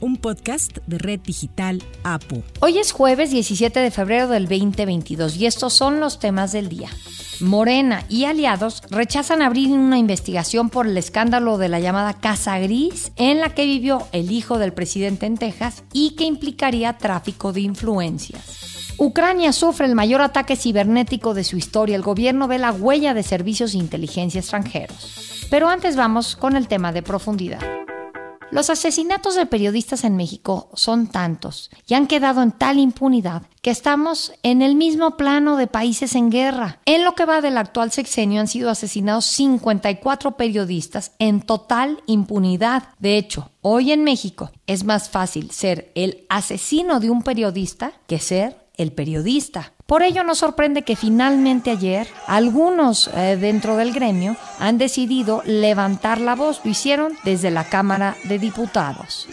un podcast de Red Digital APU. Hoy es jueves 17 de febrero del 2022 y estos son los temas del día. Morena y aliados rechazan abrir una investigación por el escándalo de la llamada Casa Gris en la que vivió el hijo del presidente en Texas y que implicaría tráfico de influencias. Ucrania sufre el mayor ataque cibernético de su historia. El gobierno ve la huella de servicios de inteligencia extranjeros. Pero antes vamos con el tema de profundidad. Los asesinatos de periodistas en México son tantos y han quedado en tal impunidad que estamos en el mismo plano de países en guerra. En lo que va del actual sexenio han sido asesinados 54 periodistas en total impunidad. De hecho, hoy en México es más fácil ser el asesino de un periodista que ser el periodista. Por ello nos sorprende que finalmente ayer algunos eh, dentro del gremio han decidido levantar la voz. Lo hicieron desde la Cámara de Diputados.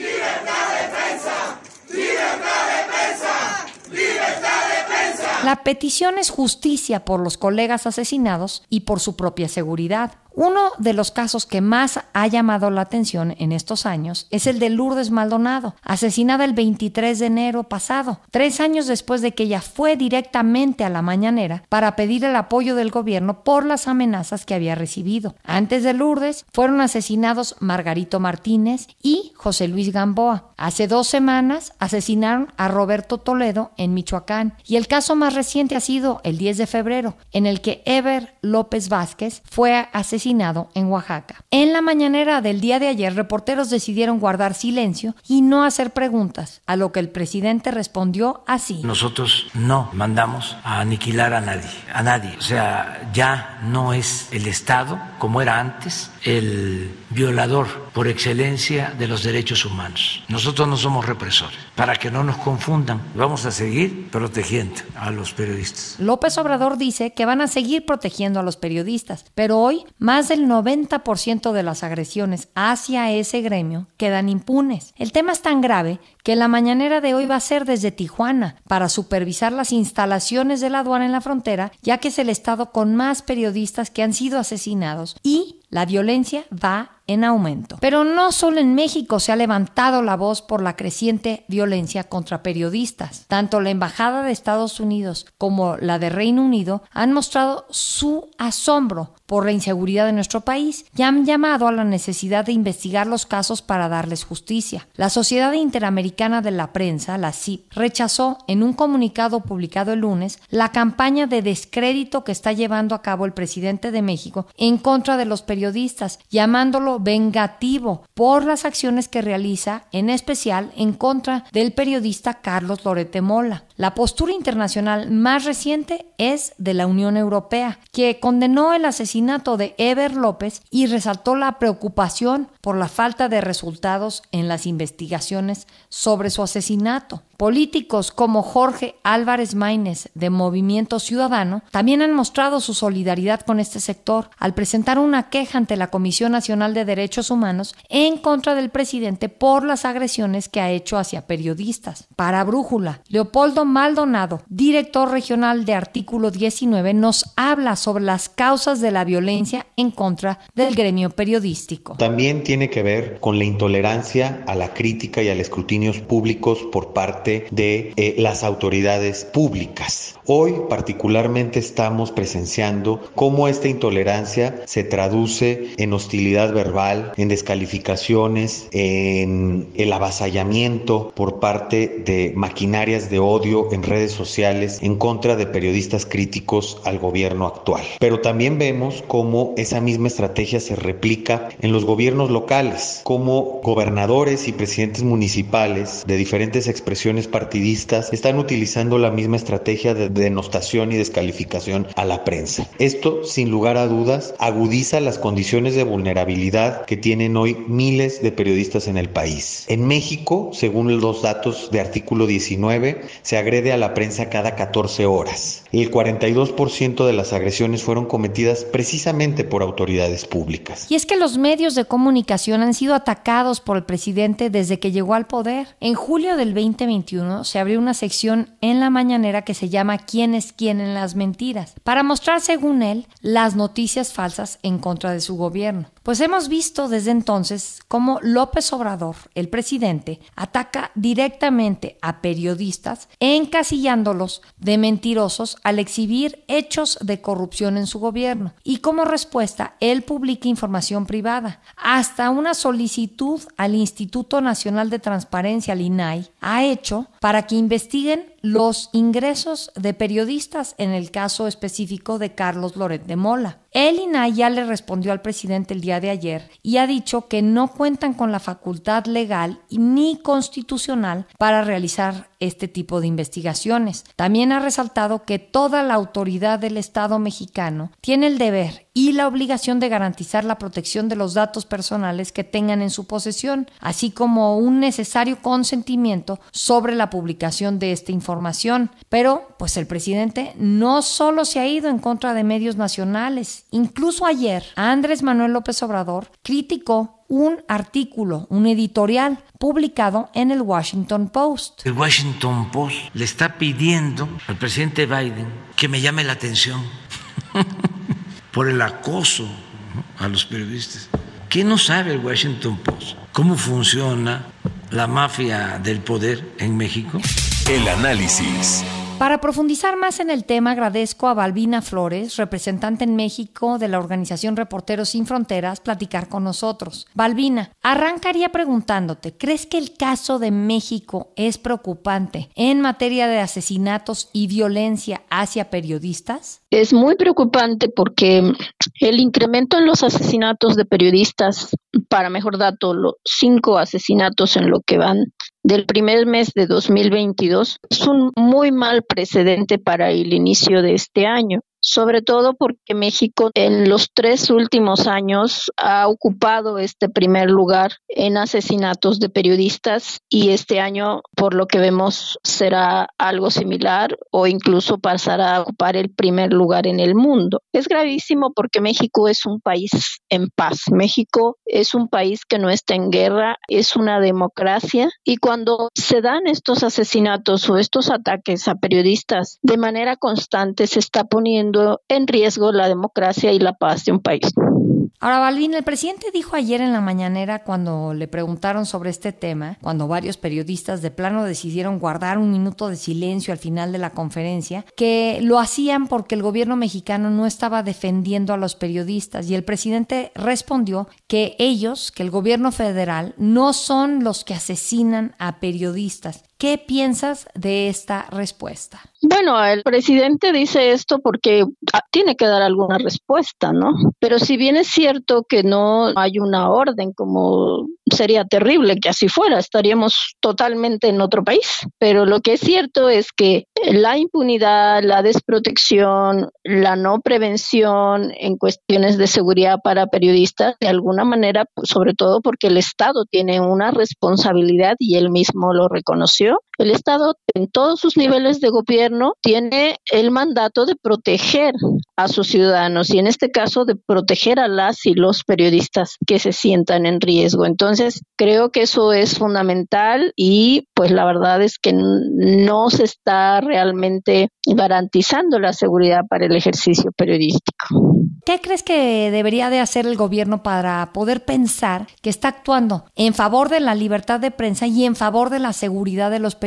La petición es justicia por los colegas asesinados y por su propia seguridad. Uno de los casos que más ha llamado la atención en estos años es el de Lourdes Maldonado, asesinada el 23 de enero pasado, tres años después de que ella fue directamente a la mañanera para pedir el apoyo del gobierno por las amenazas que había recibido. Antes de Lourdes fueron asesinados Margarito Martínez y José Luis Gamboa. Hace dos semanas asesinaron a Roberto Toledo en Michoacán y el caso más reciente ha sido el 10 de febrero, en el que Ever López Vázquez fue asesinado en Oaxaca. En la mañanera del día de ayer, reporteros decidieron guardar silencio y no hacer preguntas, a lo que el presidente respondió así. Nosotros no mandamos a aniquilar a nadie, a nadie. O sea, ya no es el Estado como era antes el violador por excelencia de los derechos humanos. Nosotros no somos represores. Para que no nos confundan, vamos a seguir protegiendo a los periodistas. López Obrador dice que van a seguir protegiendo a los periodistas, pero hoy más del 90% de las agresiones hacia ese gremio quedan impunes. El tema es tan grave que la mañanera de hoy va a ser desde Tijuana para supervisar las instalaciones de la aduana en la frontera, ya que es el estado con más periodistas que han sido asesinados y la violencia va en aumento. Pero no solo en México se ha levantado la voz por la creciente violencia contra periodistas. Tanto la Embajada de Estados Unidos como la de Reino Unido han mostrado su asombro por la inseguridad de nuestro país y han llamado a la necesidad de investigar los casos para darles justicia. La Sociedad Interamericana de la Prensa, la CIP, rechazó en un comunicado publicado el lunes la campaña de descrédito que está llevando a cabo el presidente de México en contra de los periodistas, llamándolo vengativo por las acciones que realiza, en especial en contra del periodista Carlos Lorete Mola. La postura internacional más reciente es de la Unión Europea, que condenó el asesinato de Eber López y resaltó la preocupación por la falta de resultados en las investigaciones sobre su asesinato. Políticos como Jorge Álvarez Maínez de Movimiento Ciudadano también han mostrado su solidaridad con este sector al presentar una queja ante la Comisión Nacional de Derechos Humanos en contra del presidente por las agresiones que ha hecho hacia periodistas. Para Brújula, Leopoldo Maldonado, director regional de Artículo 19, nos habla sobre las causas de la violencia en contra del gremio periodístico. También tiene que ver con la intolerancia a la crítica y al escrutinio públicos por parte de eh, las autoridades públicas. Hoy particularmente estamos presenciando cómo esta intolerancia se traduce en hostilidad verbal, en descalificaciones, en el avasallamiento por parte de maquinarias de odio en redes sociales en contra de periodistas críticos al gobierno actual. Pero también vemos cómo esa misma estrategia se replica en los gobiernos locales, como gobernadores y presidentes municipales de diferentes expresiones partidistas están utilizando la misma estrategia de denostación y descalificación a la prensa. Esto, sin lugar a dudas, agudiza las condiciones de vulnerabilidad que tienen hoy miles de periodistas en el país. En México, según los datos de artículo 19, se agrede a la prensa cada 14 horas. El 42% de las agresiones fueron cometidas precisamente por autoridades públicas. Y es que los medios de comunicación han sido atacados por el presidente desde que llegó al poder. En julio del 2021 se abrió una sección en la mañanera que se llama ¿Quién es quién en las mentiras? para mostrar, según él, las noticias falsas en contra de su gobierno. Pues hemos visto desde entonces cómo López Obrador, el presidente, ataca directamente a periodistas encasillándolos de mentirosos al exhibir hechos de corrupción en su gobierno. Y como respuesta, él publica información privada. Hasta una solicitud al Instituto Nacional de Transparencia, al INAI, ha hecho para que investiguen los ingresos de periodistas en el caso específico de Carlos Loret de Mola. El INAI ya le respondió al presidente el día de ayer y ha dicho que no cuentan con la facultad legal ni constitucional para realizar este tipo de investigaciones. También ha resaltado que toda la autoridad del Estado mexicano tiene el deber y la obligación de garantizar la protección de los datos personales que tengan en su posesión, así como un necesario consentimiento sobre la publicación de esta información. Pero, pues el presidente no solo se ha ido en contra de medios nacionales, incluso ayer Andrés Manuel López Obrador criticó un artículo, un editorial publicado en el Washington Post. El Washington Post le está pidiendo al presidente Biden que me llame la atención por el acoso a los periodistas. ¿Qué no sabe el Washington Post? ¿Cómo funciona la mafia del poder en México? El análisis. Para profundizar más en el tema, agradezco a Balbina Flores, representante en México de la organización Reporteros Sin Fronteras, platicar con nosotros. Balbina, arrancaría preguntándote, ¿crees que el caso de México es preocupante en materia de asesinatos y violencia hacia periodistas? Es muy preocupante porque el incremento en los asesinatos de periodistas, para mejor dato, los cinco asesinatos en lo que van del primer mes de 2022 es un muy mal precedente para el inicio de este año sobre todo porque México en los tres últimos años ha ocupado este primer lugar en asesinatos de periodistas y este año, por lo que vemos, será algo similar o incluso pasará a ocupar el primer lugar en el mundo. Es gravísimo porque México es un país en paz. México es un país que no está en guerra, es una democracia y cuando se dan estos asesinatos o estos ataques a periodistas de manera constante se está poniendo en riesgo la democracia y la paz de un país. Ahora, Balvin, el presidente dijo ayer en la mañanera cuando le preguntaron sobre este tema, cuando varios periodistas de plano decidieron guardar un minuto de silencio al final de la conferencia, que lo hacían porque el gobierno mexicano no estaba defendiendo a los periodistas y el presidente respondió que ellos, que el gobierno federal, no son los que asesinan a periodistas. ¿Qué piensas de esta respuesta? Bueno, el presidente dice esto porque ah, tiene que dar alguna respuesta, ¿no? Pero si bien es cierto que no hay una orden, como sería terrible que así fuera, estaríamos totalmente en otro país. Pero lo que es cierto es que la impunidad, la desprotección, la no prevención en cuestiones de seguridad para periodistas, de alguna manera, sobre todo porque el Estado tiene una responsabilidad y él mismo lo reconoció, el Estado en todos sus niveles de gobierno tiene el mandato de proteger a sus ciudadanos y en este caso de proteger a las y los periodistas que se sientan en riesgo. Entonces, creo que eso es fundamental y pues la verdad es que no se está realmente garantizando la seguridad para el ejercicio periodístico. ¿Qué crees que debería de hacer el gobierno para poder pensar que está actuando en favor de la libertad de prensa y en favor de la seguridad de los periodistas?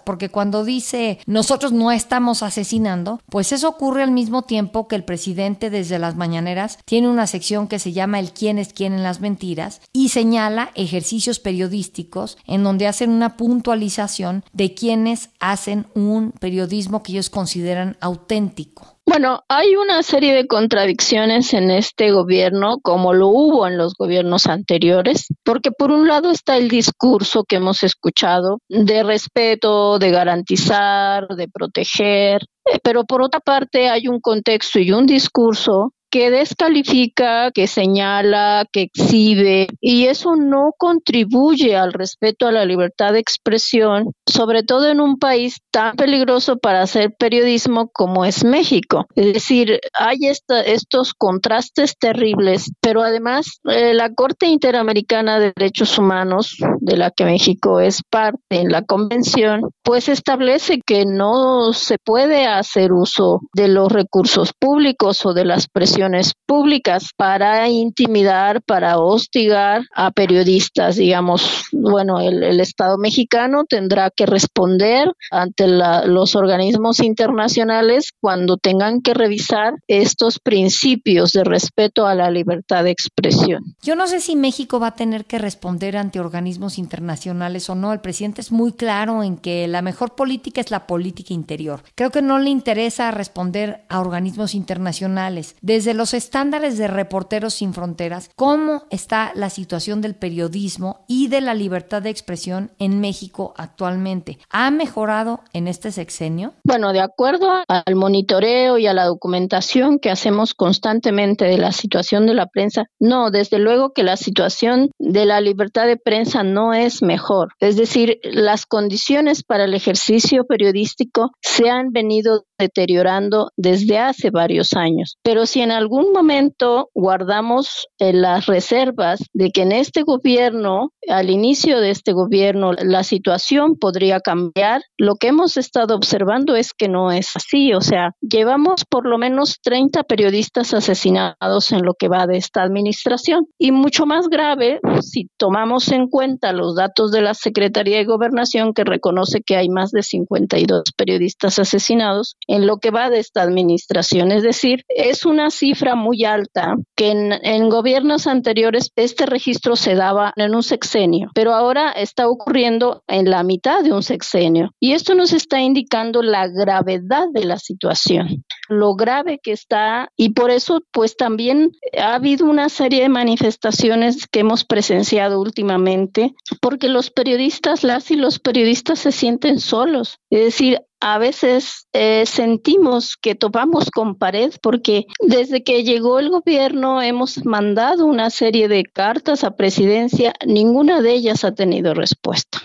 Porque cuando dice nosotros no estamos asesinando, pues eso ocurre al mismo tiempo que el presidente desde las mañaneras tiene una sección que se llama el quién es quién en las mentiras y señala ejercicios periodísticos en donde hacen una puntualización de quienes hacen un periodismo que ellos consideran auténtico. Bueno, hay una serie de contradicciones en este gobierno, como lo hubo en los gobiernos anteriores, porque por un lado está el discurso que hemos escuchado de respeto, de garantizar, de proteger, eh, pero por otra parte hay un contexto y un discurso que descalifica, que señala, que exhibe, y eso no contribuye al respeto a la libertad de expresión, sobre todo en un país tan peligroso para hacer periodismo como es México. Es decir, hay estos contrastes terribles, pero además eh, la Corte Interamericana de Derechos Humanos, de la que México es parte en la convención, pues establece que no se puede hacer uso de los recursos públicos o de las presiones públicas para intimidar, para hostigar a periodistas. Digamos, bueno, el, Estado mexicano tendrá que responder ante los organismos internacionales cuando tengan que revisar estos principios de respeto a la libertad de expresión. Yo no sé si México va a tener que responder ante organismos internacionales o no. El presidente es muy claro en que la mejor política es la política interior. Creo que no le interesa responder a organismos internacionales. Desde los estándares de Reporteros Sin Fronteras, ¿cómo está la situación del periodismo y de la libertad de expresión en México actualmente? ¿Ha mejorado en este sexenio? Bueno, de acuerdo al monitoreo y a la documentación que hacemos constantemente de la situación de la prensa, no, desde luego que la situación de la libertad de prensa no es mejor. Es decir, las condiciones para el ejercicio periodístico se han venido deteriorando desde hace varios años. Pero si en algún momento guardamos eh, las reservas de que en este gobierno, al inicio de este gobierno, la situación podría cambiar, lo que hemos estado observando es que no es así. O sea, llevamos por lo menos 30 periodistas asesinados en lo que va de esta administración. Y mucho más grave, si tomamos en cuenta los datos de la Secretaría de Gobernación, que reconoce que hay más de 52 periodistas asesinados, en lo que va de esta administración. Es decir, es una cifra muy alta que en, gobiernos anteriores este registro se daba en un sexenio, pero ahora está ocurriendo en la mitad de un sexenio. Y esto nos está indicando la gravedad de la situación, lo grave que está y por eso pues también ha habido una serie de manifestaciones que hemos presenciado últimamente porque los periodistas, las y los periodistas se sienten solos. Es decir, a veces eh, sentimos que topamos con pared porque desde que llegó el gobierno hemos mandado una serie de cartas a presidencia, ninguna de ellas ha tenido respuesta.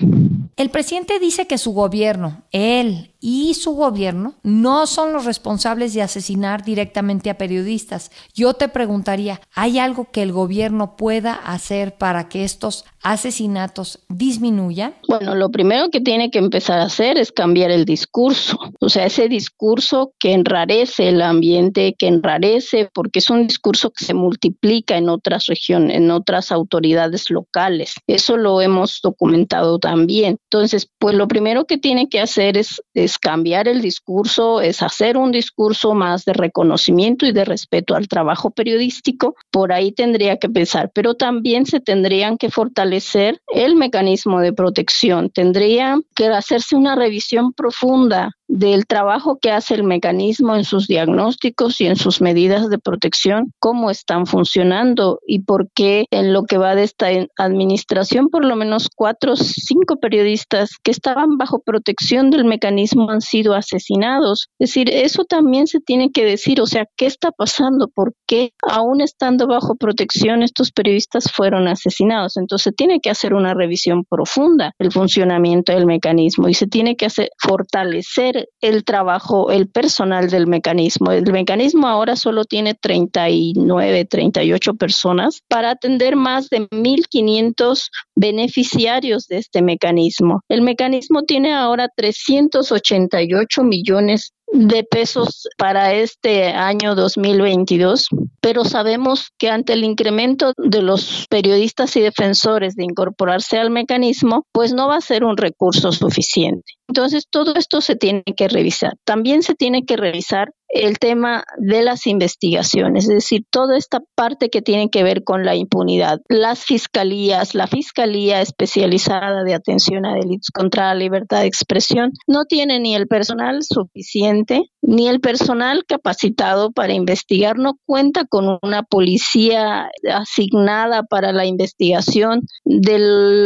El presidente dice que su gobierno, él y su gobierno, no son los responsables de asesinar directamente a periodistas. Yo te preguntaría, ¿hay algo que el gobierno pueda hacer para que estos asesinatos disminuyan? Bueno, lo primero que tiene que empezar a hacer es cambiar el discurso. O sea, ese discurso que enrarece el ambiente, que enrarece, porque es un discurso que se multiplica en otras regiones, en otras autoridades locales. Eso lo hemos documentado también. Entonces, pues lo primero que tiene que hacer es, es cambiar el discurso, es hacer un discurso más de reconocimiento y de respeto al trabajo periodístico. Por ahí tendría que pensar, pero también se tendrían que fortalecer el mecanismo de protección. Tendría que hacerse una revisión profunda del trabajo que hace el mecanismo en sus diagnósticos y en sus medidas de protección, cómo están funcionando y por qué en lo que va de esta administración por lo menos cuatro o cinco periodistas que estaban bajo protección del mecanismo han sido asesinados. Es decir, eso también se tiene que decir, o sea, ¿qué está pasando? ¿Por qué aún estando bajo protección estos periodistas fueron asesinados? Entonces tiene que hacer una revisión profunda del funcionamiento del mecanismo y se tiene que fortalecer el trabajo, el personal del mecanismo. El mecanismo ahora solo tiene 39, 38 personas para atender más de 1.500 beneficiarios de este mecanismo. El mecanismo tiene ahora 388 millones de pesos para este año 2022, pero sabemos que ante el incremento de los periodistas y defensores de incorporarse al mecanismo, pues no va a ser un recurso suficiente. Entonces, todo esto se tiene que revisar. También se tiene que revisar el tema de las investigaciones, es decir, toda esta parte que tiene que ver con la impunidad. Las fiscalías, la Fiscalía Especializada de Atención a Delitos contra la Libertad de Expresión, no tiene ni el personal suficiente ni el personal capacitado para investigar, no cuenta con una policía asignada para la investigación de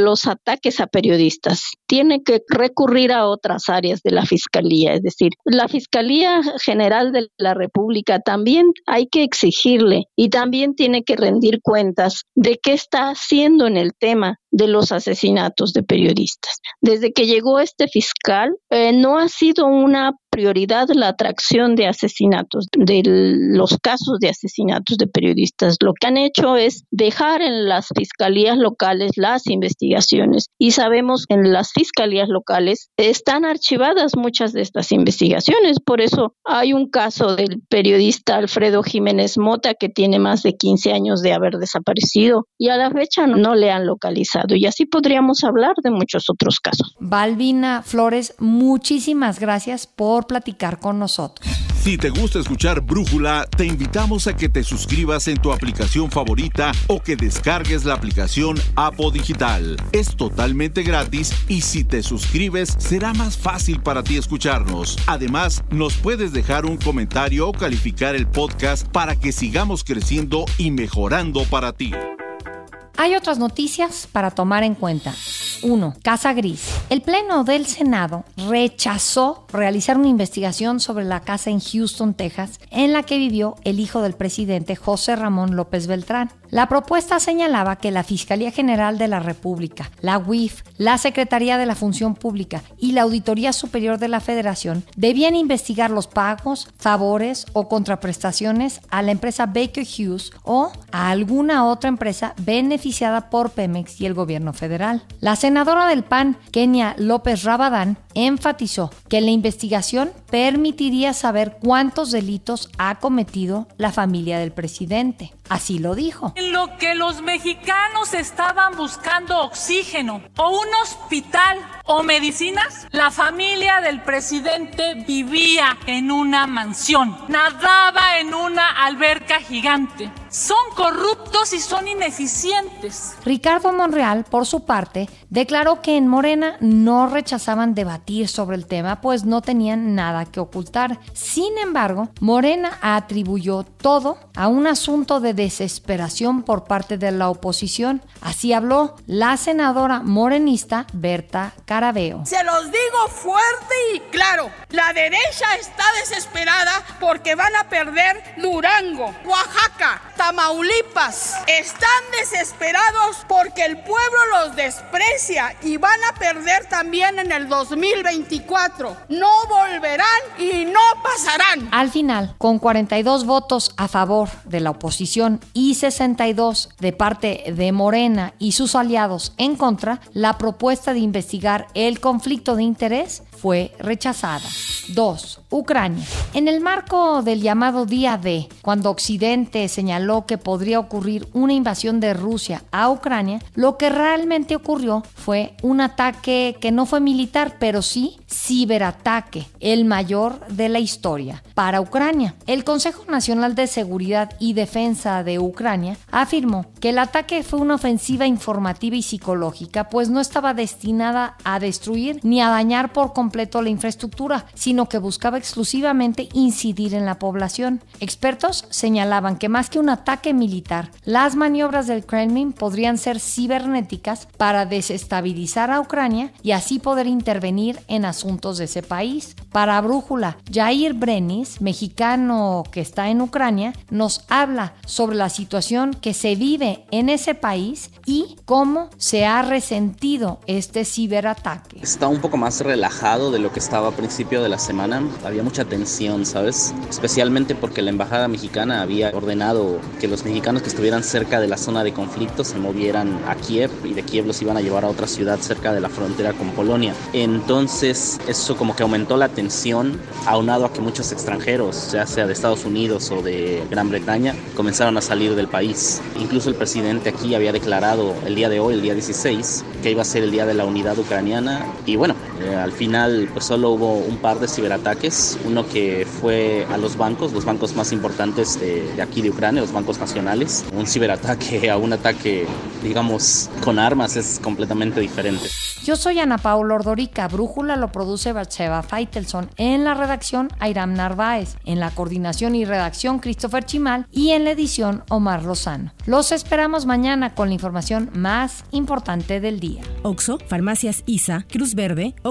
los ataques a periodistas. Tiene que recurrir a otras áreas de la Fiscalía, es decir, la Fiscalía General de la República también hay que exigirle y también tiene que rendir cuentas de qué está haciendo en el tema de los asesinatos de periodistas. Desde que llegó este fiscal, eh, no ha sido una prioridad la atracción de asesinatos, de los casos de asesinatos de periodistas. Lo que han hecho es dejar en las fiscalías locales las investigaciones y sabemos que en las fiscalías locales están archivadas muchas de estas investigaciones. Por eso hay un caso del periodista Alfredo Jiménez Mota que tiene más de 15 años de haber desaparecido y a la fecha no le han localizado. Y así podríamos hablar de muchos otros casos. Balbina Flores, muchísimas gracias por platicar con nosotros. Si te gusta escuchar Brújula, te invitamos a que te suscribas en tu aplicación favorita o que descargues la aplicación Apo Digital. Es totalmente gratis y si te suscribes será más fácil para ti escucharnos. Además, nos puedes dejar un comentario o calificar el podcast para que sigamos creciendo y mejorando para ti. Hay otras noticias para tomar en cuenta. 1. Casa Gris. El Pleno del Senado rechazó realizar una investigación sobre la casa en Houston, Texas, en la que vivió el hijo del presidente José Ramón López Beltrán. La propuesta señalaba que la Fiscalía General de la República, la UIF, la Secretaría de la Función Pública y la Auditoría Superior de la Federación debían investigar los pagos, favores o contraprestaciones a la empresa Baker Hughes o a alguna otra empresa por Pemex y el gobierno federal. La senadora del PAN, Kenia López Rabadán, enfatizó que la investigación permitiría saber cuántos delitos ha cometido la familia del presidente. Así lo dijo. En lo que los mexicanos estaban buscando oxígeno o un hospital o medicinas, la familia del presidente vivía en una mansión, nadaba en una alberca gigante. Son corruptos y son ineficientes. Ricardo Monreal, por su parte, declaró que en Morena no rechazaban debatir sobre el tema, pues no tenían nada que ocultar. Sin embargo, Morena atribuyó todo a un asunto de desesperación por parte de la oposición. Así habló la senadora morenista Berta Carabeo. Se los digo fuerte y claro, la derecha está desesperada porque van a perder Durango, Oaxaca, Tamaulipas. Están desesperados porque el pueblo los desprecia y van a perder también en el 2024. No volverán y no pasarán. Al final, con 42 votos a favor de la oposición y 62 de parte de Morena y sus aliados en contra, la propuesta de investigar el conflicto de interés fue rechazada. 2. Ucrania. En el marco del llamado Día D, cuando Occidente señaló que podría ocurrir una invasión de Rusia a Ucrania, lo que realmente ocurrió fue un ataque que no fue militar, pero sí ciberataque, el mayor de la historia, para Ucrania. El Consejo Nacional de Seguridad y Defensa de Ucrania afirmó que el ataque fue una ofensiva informativa y psicológica, pues no estaba destinada a destruir ni a dañar por completo la infraestructura, sino que buscaba exclusivamente incidir en la población. Expertos señalaban que más que un ataque militar, las maniobras del Kremlin podrían ser cibernéticas para desestabilizar a Ucrania y así poder intervenir en asuntos de ese país. Para Brújula, Jair Brenis, mexicano que está en Ucrania, nos habla sobre la situación que se vive en ese país y cómo se ha resentido este ciberataque. Está un poco más relajado de lo que estaba a principio de la semana. Había mucha tensión, ¿sabes? Especialmente porque la embajada mexicana había ordenado que los mexicanos que estuvieran cerca de la zona de conflicto se movieran a Kiev y de Kiev los iban a llevar a otra ciudad cerca de la frontera con Polonia. Entonces eso como que aumentó la tensión, aunado a que muchos extranjeros, ya sea de Estados Unidos o de Gran Bretaña, comenzaron a salir del país. Incluso el presidente aquí había declarado el día de hoy, el día 16, que iba a ser el Día de la Unidad Ucraniana y bueno, eh, al final pues solo hubo un par de ciberataques, uno que fue a los bancos, los bancos más importantes de, de aquí de Ucrania, los bancos nacionales, un ciberataque a un ataque digamos con armas es completamente diferente. Yo soy Ana Paula Ordorica, Brújula lo produce Batseva Feitelson, en la redacción Airam Narváez, en la coordinación y redacción Christopher Chimal y en la edición Omar Lozano. Los esperamos mañana con la información más importante del día. Oxo, Farmacias ISA, Cruz Verde, Oxo